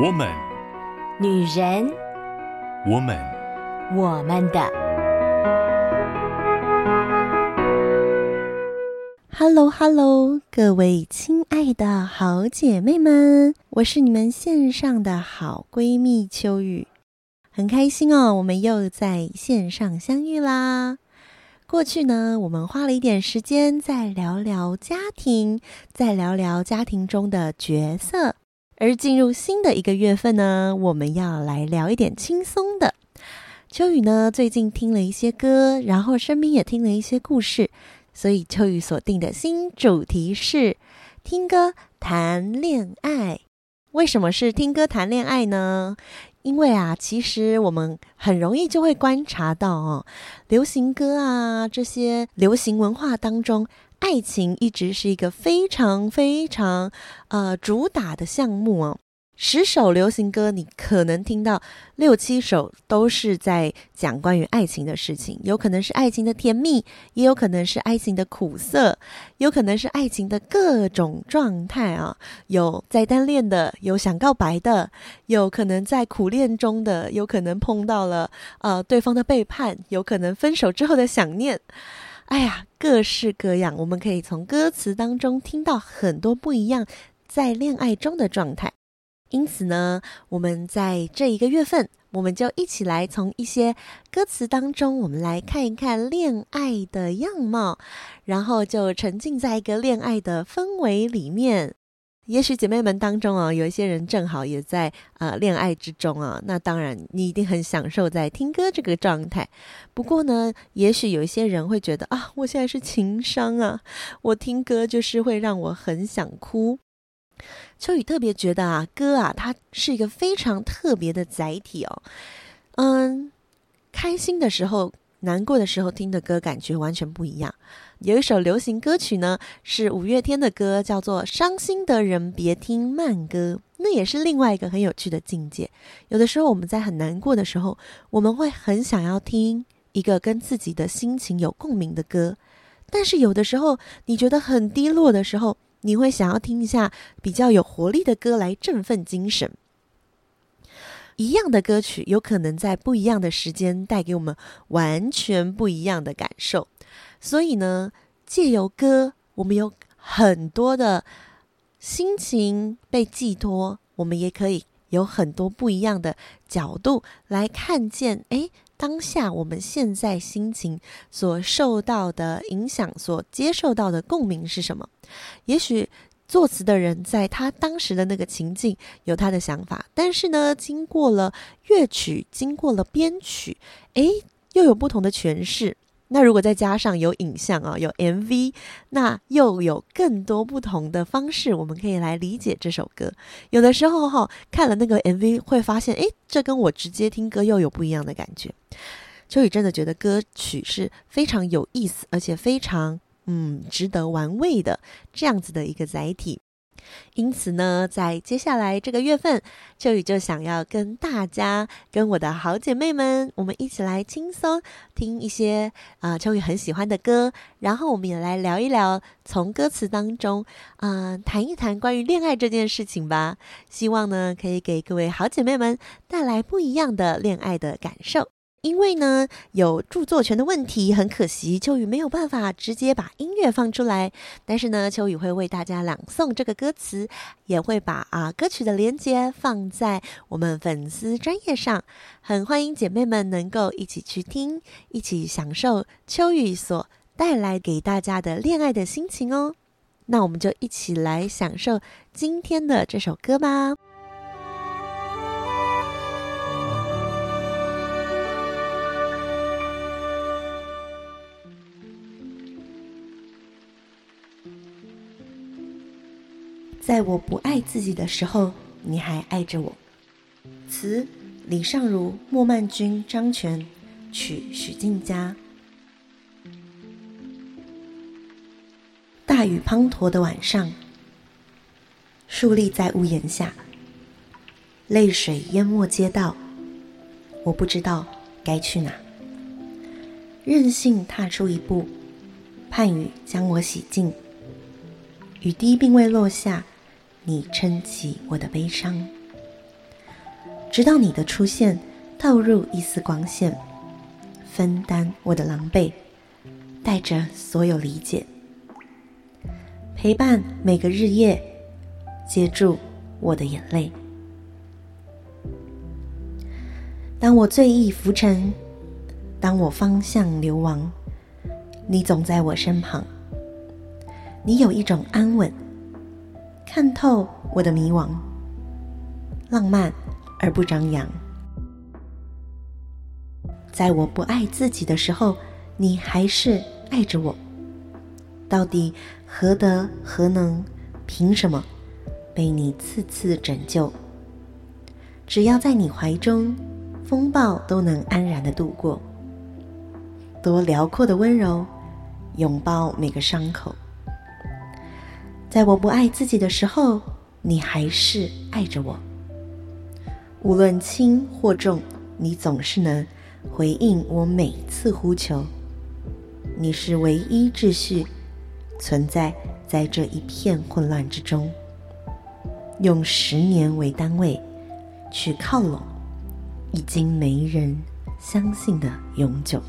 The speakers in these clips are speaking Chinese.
我们，女人，我们，我们的。Hello，Hello，各位亲爱的好姐妹们，我是你们线上的好闺蜜秋雨，很开心哦，我们又在线上相遇啦。过去呢，我们花了一点时间在聊聊家庭，在聊聊家庭中的角色。而进入新的一个月份呢，我们要来聊一点轻松的。秋雨呢，最近听了一些歌，然后身边也听了一些故事，所以秋雨锁定的新主题是听歌谈恋爱。为什么是听歌谈恋爱呢？因为啊，其实我们很容易就会观察到哦，流行歌啊，这些流行文化当中，爱情一直是一个非常非常呃主打的项目哦。十首流行歌，你可能听到六七首都是在讲关于爱情的事情，有可能是爱情的甜蜜，也有可能是爱情的苦涩，有可能是爱情的各种状态啊。有在单恋的，有想告白的，有可能在苦恋中的，有可能碰到了呃对方的背叛，有可能分手之后的想念。哎呀，各式各样，我们可以从歌词当中听到很多不一样在恋爱中的状态。因此呢，我们在这一个月份，我们就一起来从一些歌词当中，我们来看一看恋爱的样貌，然后就沉浸在一个恋爱的氛围里面。也许姐妹们当中啊，有一些人正好也在呃恋爱之中啊，那当然你一定很享受在听歌这个状态。不过呢，也许有一些人会觉得啊，我现在是情商啊，我听歌就是会让我很想哭。秋雨特别觉得啊，歌啊，它是一个非常特别的载体哦。嗯，开心的时候、难过的时候听的歌，感觉完全不一样。有一首流行歌曲呢，是五月天的歌，叫做《伤心的人别听慢歌》，那也是另外一个很有趣的境界。有的时候我们在很难过的时候，我们会很想要听一个跟自己的心情有共鸣的歌，但是有的时候你觉得很低落的时候，你会想要听一下比较有活力的歌来振奋精神。一样的歌曲，有可能在不一样的时间带给我们完全不一样的感受。所以呢，借由歌，我们有很多的心情被寄托，我们也可以有很多不一样的角度来看见。诶。当下我们现在心情所受到的影响，所接受到的共鸣是什么？也许作词的人在他当时的那个情境有他的想法，但是呢，经过了乐曲，经过了编曲，诶，又有不同的诠释。那如果再加上有影像啊，有 MV，那又有更多不同的方式，我们可以来理解这首歌。有的时候哈，看了那个 MV 会发现，诶，这跟我直接听歌又有不一样的感觉。秋雨真的觉得歌曲是非常有意思，而且非常嗯值得玩味的这样子的一个载体。因此呢，在接下来这个月份，秋雨就想要跟大家、跟我的好姐妹们，我们一起来轻松听一些啊、秋雨很喜欢的歌，然后我们也来聊一聊，从歌词当中啊、谈一谈关于恋爱这件事情吧。希望呢，可以给各位好姐妹们带来不一样的恋爱的感受。因为呢，有著作权的问题，很可惜，秋雨没有办法直接把音乐放出来。但是呢，秋雨会为大家朗诵这个歌词，也会把啊歌曲的连接放在我们粉丝专页上。很欢迎姐妹们能够一起去听，一起享受秋雨所带来给大家的恋爱的心情哦。那我们就一起来享受今天的这首歌吧。在我不爱自己的时候，你还爱着我。词：李尚儒、莫曼君、张全，曲：许静佳。大雨滂沱的晚上，伫立在屋檐下，泪水淹没街道，我不知道该去哪。任性踏出一步，盼雨将我洗净。雨滴并未落下。你撑起我的悲伤，直到你的出现，透入一丝光线，分担我的狼狈，带着所有理解，陪伴每个日夜，接住我的眼泪。当我醉意浮沉，当我方向流亡，你总在我身旁。你有一种安稳，看透我的迷惘，浪漫而不张扬。在我不爱自己的时候，你还是爱着我。到底何德何能？凭什么被你次次拯救？只要在你怀中，风暴都能安然的度过。多辽阔的温柔，拥抱每个伤口。在我不爱自己的时候，你还是爱着我。无论轻或重，你总是能回应我每次呼求。你是唯一秩序，存在在这一片混乱之中。用十年为单位，去靠拢，已经没人相信的永久。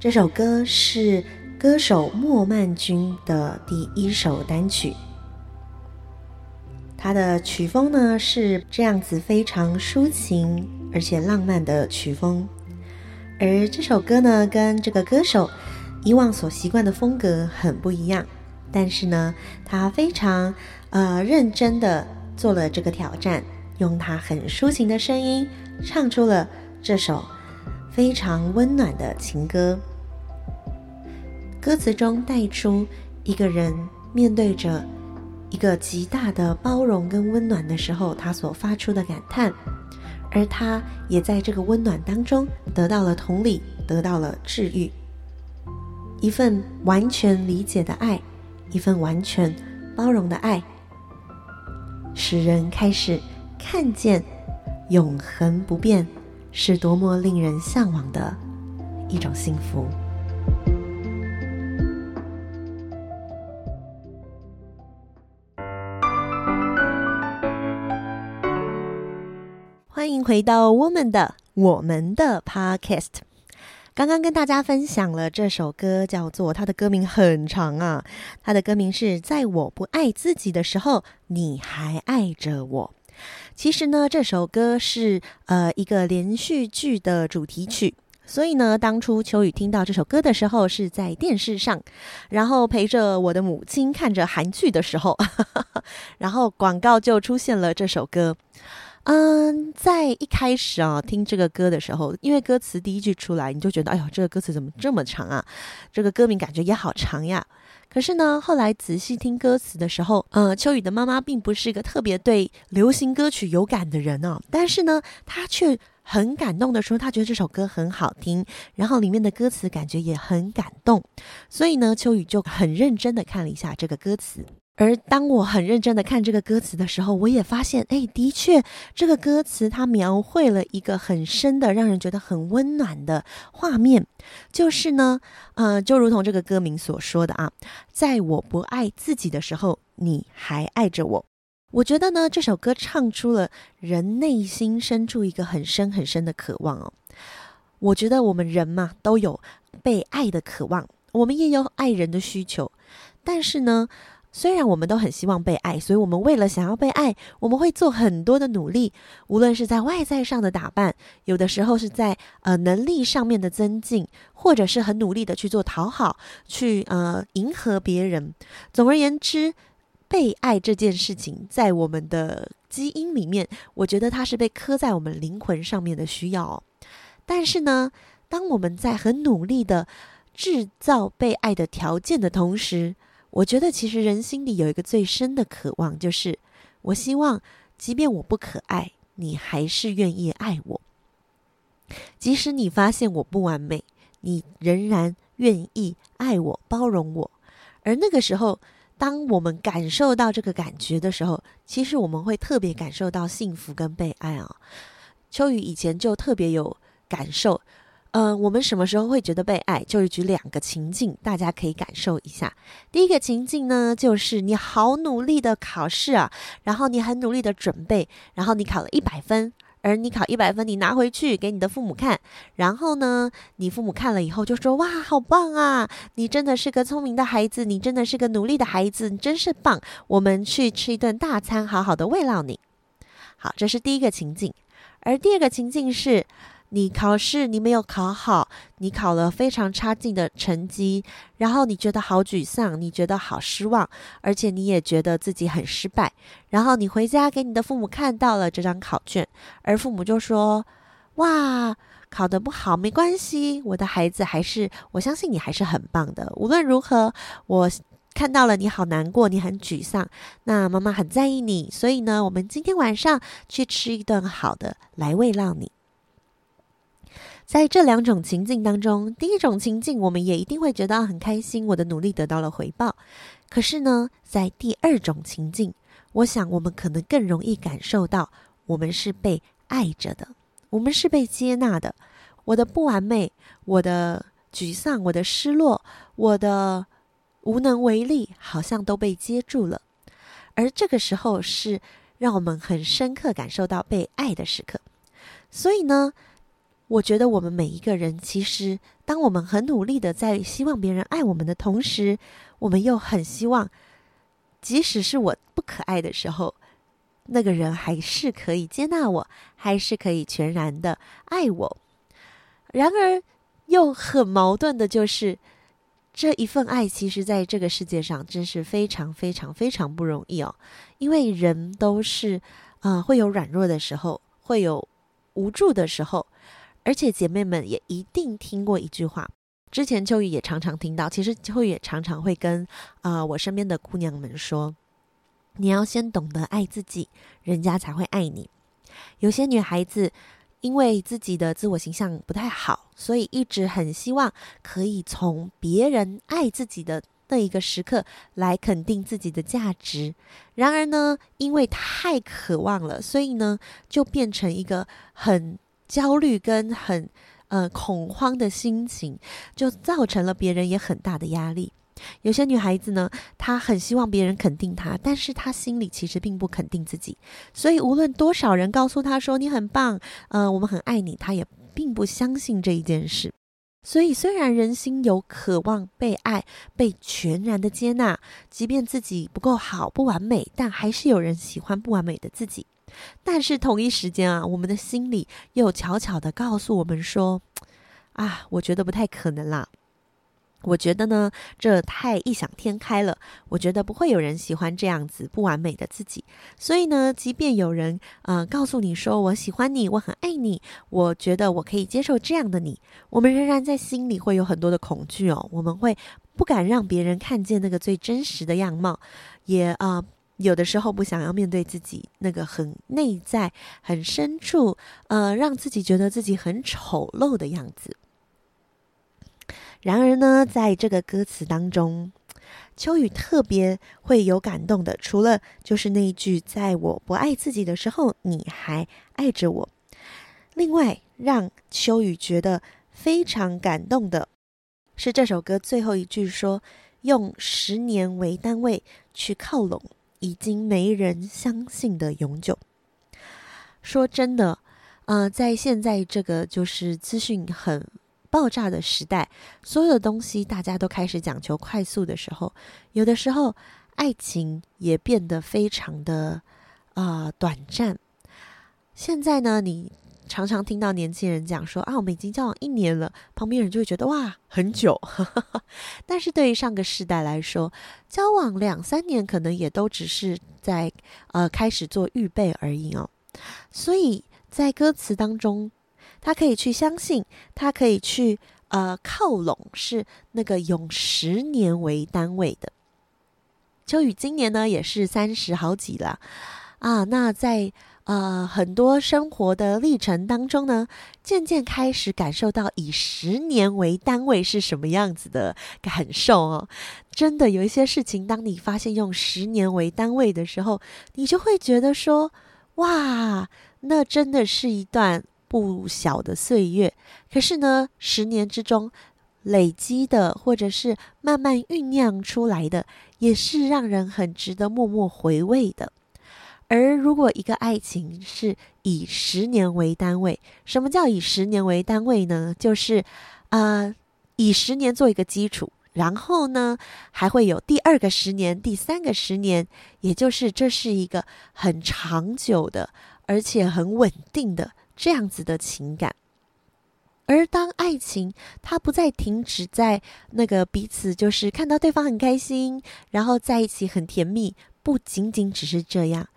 这首歌是歌手莫曼君的第一首单曲，他的曲风呢是这样子，非常抒情而且浪漫的曲风。而这首歌呢，跟这个歌手以往所习惯的风格很不一样，但是呢，他非常呃认真的做了这个挑战，用他很抒情的声音唱出了这首非常温暖的情歌。歌词中带出一个人面对着一个极大的包容跟温暖的时候，他所发出的感叹，而他也在这个温暖当中得到了同理，得到了治愈，一份完全理解的爱，一份完全包容的爱，使人开始看见永恒不变是多么令人向往的一种幸福。回到我们的我们的 Podcast。刚刚跟大家分享了这首歌，叫做它的歌名很长啊，它的歌名是在我不爱自己的时候，你还爱着我。其实呢，这首歌是呃一个连续剧的主题曲，所以呢，当初秋雨听到这首歌的时候是在电视上，然后陪着我的母亲看着韩剧的时候，然后广告就出现了这首歌。嗯，在一开始啊，听这个歌的时候，因为歌词第一句出来，你就觉得，哎呦，这个歌词怎么这么长啊？这个歌名感觉也好长呀。可是呢，后来仔细听歌词的时候，呃，秋雨的妈妈并不是一个特别对流行歌曲有感的人哦，但是呢，她却很感动的说，她觉得这首歌很好听，然后里面的歌词感觉也很感动，所以呢，秋雨就很认真的看了一下这个歌词。而当我很认真的看这个歌词的时候，我也发现，哎，的确，这个歌词它描绘了一个很深的、让人觉得很温暖的画面，就是呢，呃，就如同这个歌名所说的啊，在我不爱自己的时候，你还爱着我。我觉得呢，这首歌唱出了人内心深处一个很深很深的渴望哦。我觉得我们人嘛，都有被爱的渴望，我们也有爱人的需求，但是呢，虽然我们都很希望被爱，所以我们为了想要被爱，我们会做很多的努力，无论是在外在上的打扮，有的时候是在呃能力上面的增进，或者是很努力的去做讨好，去呃迎合别人。总而言之，被爱这件事情在我们的基因里面，我觉得它是被刻在我们灵魂上面的需要。但是呢，当我们在很努力的制造被爱的条件的同时，我觉得其实人心里有一个最深的渴望，就是我希望，即便我不可爱，你还是愿意爱我；即使你发现我不完美，你仍然愿意爱我、包容我。而那个时候，当我们感受到这个感觉的时候，其实我们会特别感受到幸福跟被爱啊。秋雨以前就特别有感受，呃，我们什么时候会觉得被爱？就是举两个情境，大家可以感受一下。第一个情境呢，就是你好努力的考试啊，然后你很努力的准备，然后你考了一百分，而你考一百分，你拿回去给你的父母看，然后呢，你父母看了以后就说：“哇，好棒啊！你真的是个聪明的孩子，你真的是个努力的孩子，你真是棒！我们去吃一顿大餐，好好的慰劳你。”好，这是第一个情境，而第二个情境是。你考试你没有考好，你考了非常差劲的成绩，然后你觉得好沮丧，你觉得好失望，而且你也觉得自己很失败。然后你回家给你的父母看到了这张考卷，而父母就说：“哇，考得不好没关系，我的孩子还是，我相信你还是很棒的。无论如何，我看到了你好难过，你很沮丧，那妈妈很在意你，所以呢，我们今天晚上去吃一顿好的来慰劳你。”在这两种情境当中，第一种情境我们也一定会觉得很开心，我的努力得到了回报。可是呢，在第二种情境，我想我们可能更容易感受到，我们是被爱着的，我们是被接纳的。我的不完美，我的沮丧，我的失落，我的无能为力，好像都被接住了。而这个时候是让我们很深刻感受到被爱的时刻。所以呢，我觉得我们每一个人，其实当我们很努力的在希望别人爱我们的同时，我们又很希望，即使是我不可爱的时候，那个人还是可以接纳我，还是可以全然的爱我。然而，又很矛盾的就是，这一份爱，其实在这个世界上真是非常非常非常不容易哦。因为人都是啊、会有软弱的时候，会有无助的时候。而且姐妹们也一定听过一句话，之前秋雨也常常听到。其实秋雨也常常会跟啊、我身边的姑娘们说，你要先懂得爱自己，人家才会爱你。有些女孩子因为自己的自我形象不太好，所以一直很希望可以从别人爱自己的那一个时刻来肯定自己的价值。然而呢，因为太渴望了，所以呢就变成一个很。焦虑跟很呃恐慌的心情，就造成了别人也很大的压力。有些女孩子呢，她很希望别人肯定她，但是她心里其实并不肯定自己。所以无论多少人告诉她说你很棒，呃，我们很爱你，她也并不相信这一件事。所以虽然人心有渴望被爱、被全然的接纳，即便自己不够好、不完美，但还是有人喜欢不完美的自己。但是同一时间啊，我们的心里又悄悄地告诉我们说：“啊，我觉得不太可能啦。我觉得呢，这太异想天开了。我觉得不会有人喜欢这样子不完美的自己。所以呢，即便有人呃告诉你说我喜欢你，我很爱你，我觉得我可以接受这样的你，我们仍然在心里会有很多的恐惧哦。我们会不敢让别人看见那个最真实的样貌，也啊。”有的时候不想要面对自己那个很内在、很深处，呃，让自己觉得自己很丑陋的样子。然而呢，在这个歌词当中，秋雨特别会有感动的，除了就是那一句“在我不爱自己的时候，你还爱着我”，另外让秋雨觉得非常感动的是这首歌最后一句说：“用十年为单位去靠拢。”已经没人相信的永久。说真的，呃，在现在这个就是资讯很爆炸的时代，所有的东西大家都开始讲求快速的时候，有的时候爱情也变得非常的啊、短暂。现在呢，你。常常听到年轻人讲说啊，我们已经交往一年了，旁边人就会觉得哇，很久。但是对于上个世代来说，交往两三年可能也都只是在呃开始做预备而已哦。所以在歌词当中，他可以去相信，他可以去呃靠拢，是那个用十年为单位的。秋雨今年呢也是三十好几了啊，那在。呃，很多生活的历程当中呢，渐渐开始感受到以十年为单位是什么样子的感受哦。真的有一些事情，当你发现用十年为单位的时候，你就会觉得说，哇，那真的是一段不小的岁月。可是呢，十年之中累积的，或者是慢慢酝酿出来的，也是让人很值得默默回味的。而如果一个爱情是以十年为单位，什么叫以十年为单位呢？就是，呃，以十年做一个基础，然后呢，还会有第二个十年、第三个十年，也就是这是一个很长久的，而且很稳定的这样子的情感。而当爱情它不再停止在那个彼此就是看到对方很开心，然后在一起很甜蜜，不仅仅只是这样。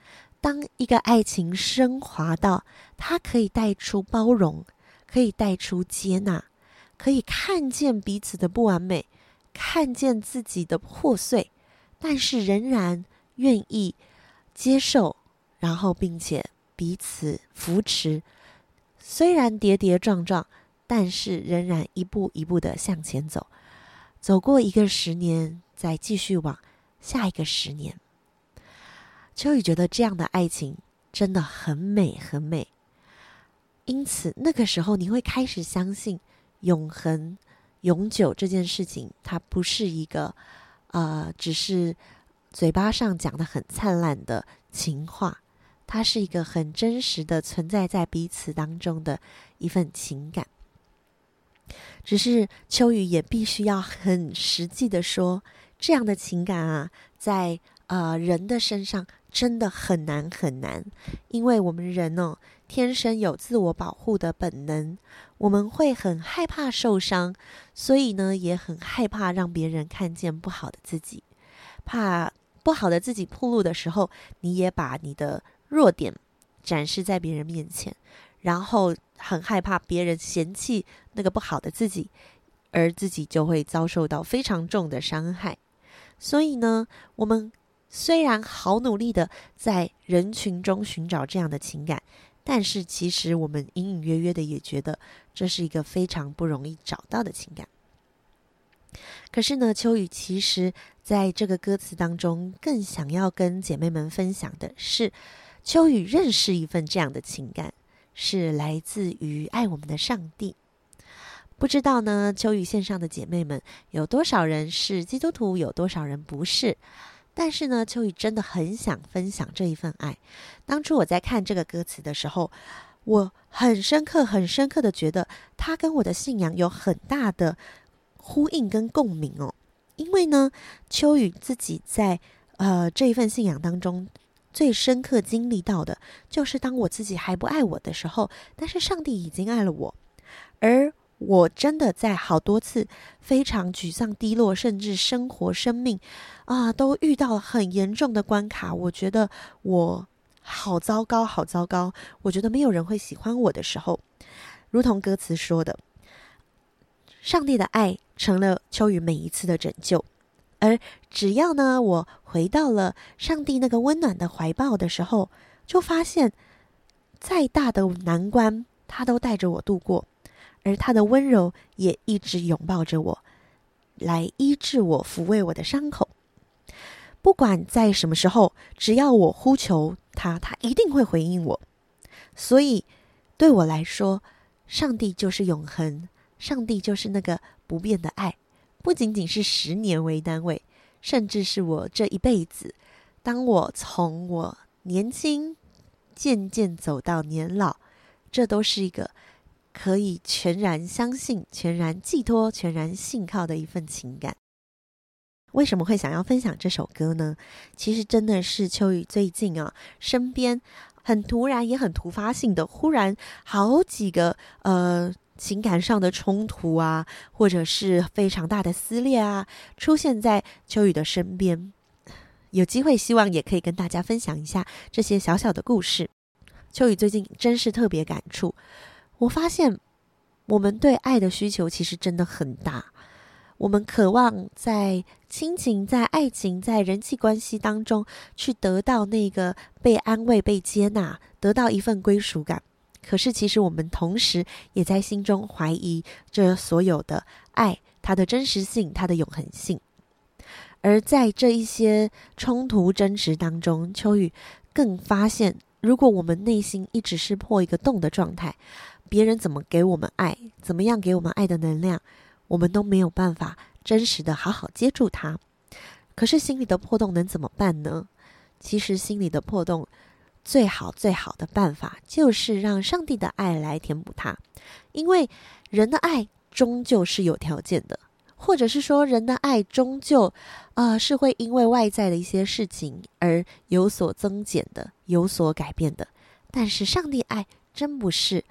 当一个爱情升华到它可以带出包容，可以带出接纳，可以看见彼此的不完美，看见自己的破碎，但是仍然愿意接受，然后并且彼此扶持，虽然跌跌撞撞，但是仍然一步一步的向前走，走过一个十年，再继续往下一个十年。秋雨觉得这样的爱情真的很美，很美。因此，那个时候你会开始相信永恒、永久这件事情，它不是一个呃，只是嘴巴上讲的很灿烂的情话，它是一个很真实的存在在彼此当中的一份情感。只是秋雨也必须要很实际的说，这样的情感啊，在呃人的身上。真的很难很难，因为我们人哦，天生有自我保护的本能，我们会很害怕受伤，所以呢，也很害怕让别人看见不好的自己，怕不好的自己暴露的时候，你也把你的弱点展示在别人面前，然后很害怕别人嫌弃那个不好的自己，而自己就会遭受到非常重的伤害，所以呢，我们。虽然好努力的在人群中寻找这样的情感，但是其实我们隐隐约约的也觉得这是一个非常不容易找到的情感。可是呢，秋雨其实在这个歌词当中更想要跟姐妹们分享的是，秋雨认识一份这样的情感，是来自于爱我们的上帝。不知道呢，秋雨线上的姐妹们有多少人是基督徒，有多少人不是？但是呢，秋雨真的很想分享这一份爱。当初我在看这个歌词的时候，我很深刻、很深刻的觉得，它跟我的信仰有很大的呼应跟共鸣哦。因为呢，秋雨自己在呃这一份信仰当中，最深刻经历到的，就是当我自己还不爱我的时候，但是上帝已经爱了我，而。我真的在好多次非常沮丧、低落，甚至生活、生命啊，都遇到了很严重的关卡。我觉得我好糟糕，好糟糕。我觉得没有人会喜欢我的时候，如同歌词说的，上帝的爱成了秋雨每一次的拯救。而只要呢，我回到了上帝那个温暖的怀抱的时候，就发现再大的难关，他都带着我度过。而他的温柔也一直拥抱着我，来医治我、抚慰我的伤口。不管在什么时候，只要我呼求他，他一定会回应我。所以，对我来说，上帝就是永恒，上帝就是那个不变的爱。不仅仅是十年为单位，甚至是我这一辈子。当我从我年轻渐渐走到年老，这都是一个。可以全然相信、全然寄托、全然信靠的一份情感。为什么会想要分享这首歌呢？其实真的是秋雨最近啊，身边很突然也很突发性的，忽然好几个呃情感上的冲突啊，或者是非常大的撕裂啊，出现在秋雨的身边。有机会，希望也可以跟大家分享一下这些小小的故事。秋雨最近真是特别感触。我发现，我们对爱的需求其实真的很大。我们渴望在亲情、在爱情、在人际关系当中，去得到那个被安慰、被接纳，得到一份归属感。可是，其实我们同时也在心中怀疑这所有的爱，它的真实性、它的永恒性。而在这一些冲突、争执当中，秋雨更发现，如果我们内心一直是破一个洞的状态，别人怎么给我们爱，怎么样给我们爱的能量，我们都没有办法真实的好好接住它。可是心里的破洞能怎么办呢？其实心里的破洞，最好最好的办法就是让上帝的爱来填补它，因为人的爱终究是有条件的，或者是说人的爱终究，呃，是会因为外在的一些事情而有所增减的，有所改变的。但是上帝爱真不是，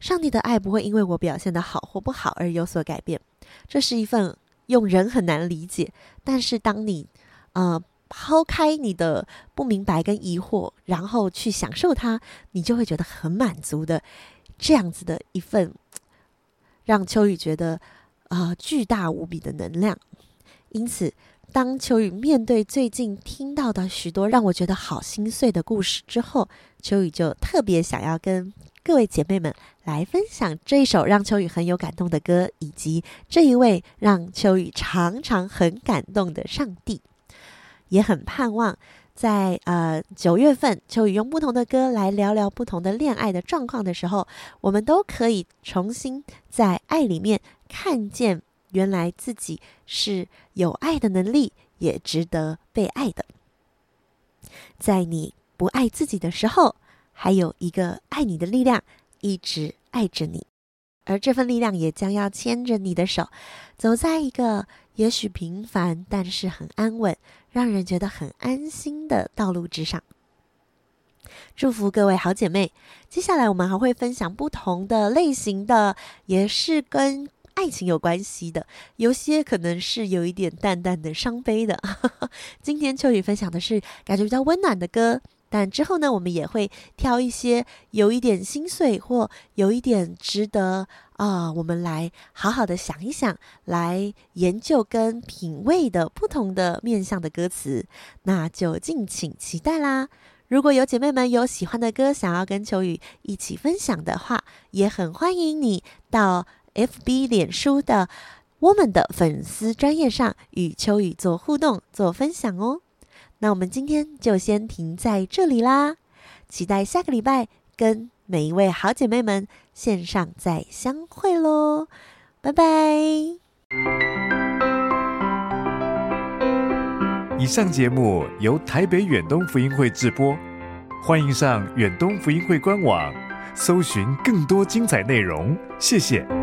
上帝的爱不会因为我表现得好或不好而有所改变。这是一份用人很难理解，但是当你，呃，抛开你的不明白跟疑惑，然后去享受它，你就会觉得很满足的，这样子的一份，让秋雨觉得啊、呃、巨大无比的能量。因此，当秋雨面对最近听到的许多让我觉得好心碎的故事之后，秋雨就特别想要跟各位姐妹们来分享这一首让秋雨很有感动的歌，以及这一位让秋雨常常很感动的上帝。也很盼望在呃九月份，秋雨用不同的歌来聊聊不同的恋爱的状况的时候，我们都可以重新在爱里面看见。原来自己是有爱的能力，也值得被爱的。在你不爱自己的时候，还有一个爱你的力量一直爱着你，而这份力量也将要牵着你的手，走在一个也许平凡，但是很安稳，让人觉得很安心的道路之上。祝福各位好姐妹。接下来我们还会分享不同的类型的，也是跟。爱情有关系的，有些可能是有一点淡淡的伤悲的。今天秋雨分享的是感觉比较温暖的歌，但之后呢，我们也会挑一些有一点心碎或有一点值得啊、我们来好好的想一想，来研究跟品味的不同的面向的歌词，那就敬请期待啦。如果有姐妹们有喜欢的歌想要跟秋雨一起分享的话，也很欢迎你到。FB 脸书的我们的粉丝专页上与秋雨做互动、做分享哦。那我们今天就先停在这里啦，期待下个礼拜跟每一位好姐妹们线上再相会喽，拜拜。以上节目由台北远东福音会制播，欢迎上远东福音会官网搜寻更多精彩内容，谢谢。